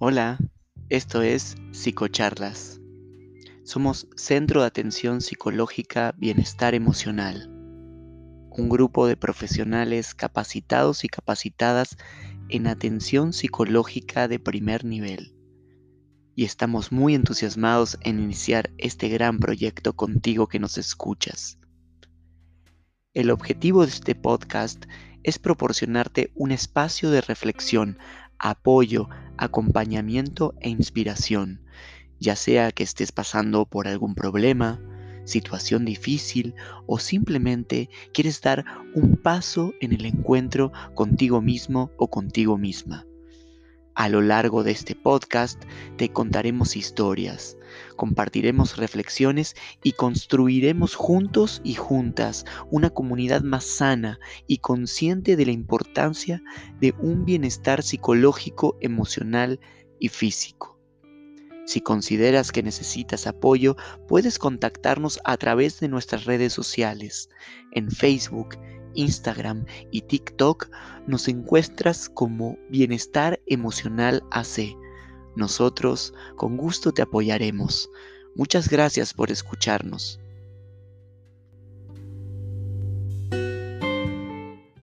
Hola, esto es Psicocharlas. Somos Centro de Atención Psicológica Bienestar Emocional, un grupo de profesionales capacitados y capacitadas en atención psicológica de primer nivel. Y estamos muy entusiasmados en iniciar este gran proyecto contigo que nos escuchas. El objetivo de este podcast es proporcionarte un espacio de reflexión apoyo, acompañamiento e inspiración, ya sea que estés pasando por algún problema, situación difícil o simplemente quieres dar un paso en el encuentro contigo mismo o contigo misma. A lo largo de este podcast te contaremos historias, compartiremos reflexiones y construiremos juntos y juntas una comunidad más sana y consciente de la importancia de un bienestar psicológico, emocional y físico. Si consideras que necesitas apoyo, puedes contactarnos a través de nuestras redes sociales, en Facebook, Instagram y TikTok nos encuentras como Bienestar Emocional AC. Nosotros con gusto te apoyaremos. Muchas gracias por escucharnos.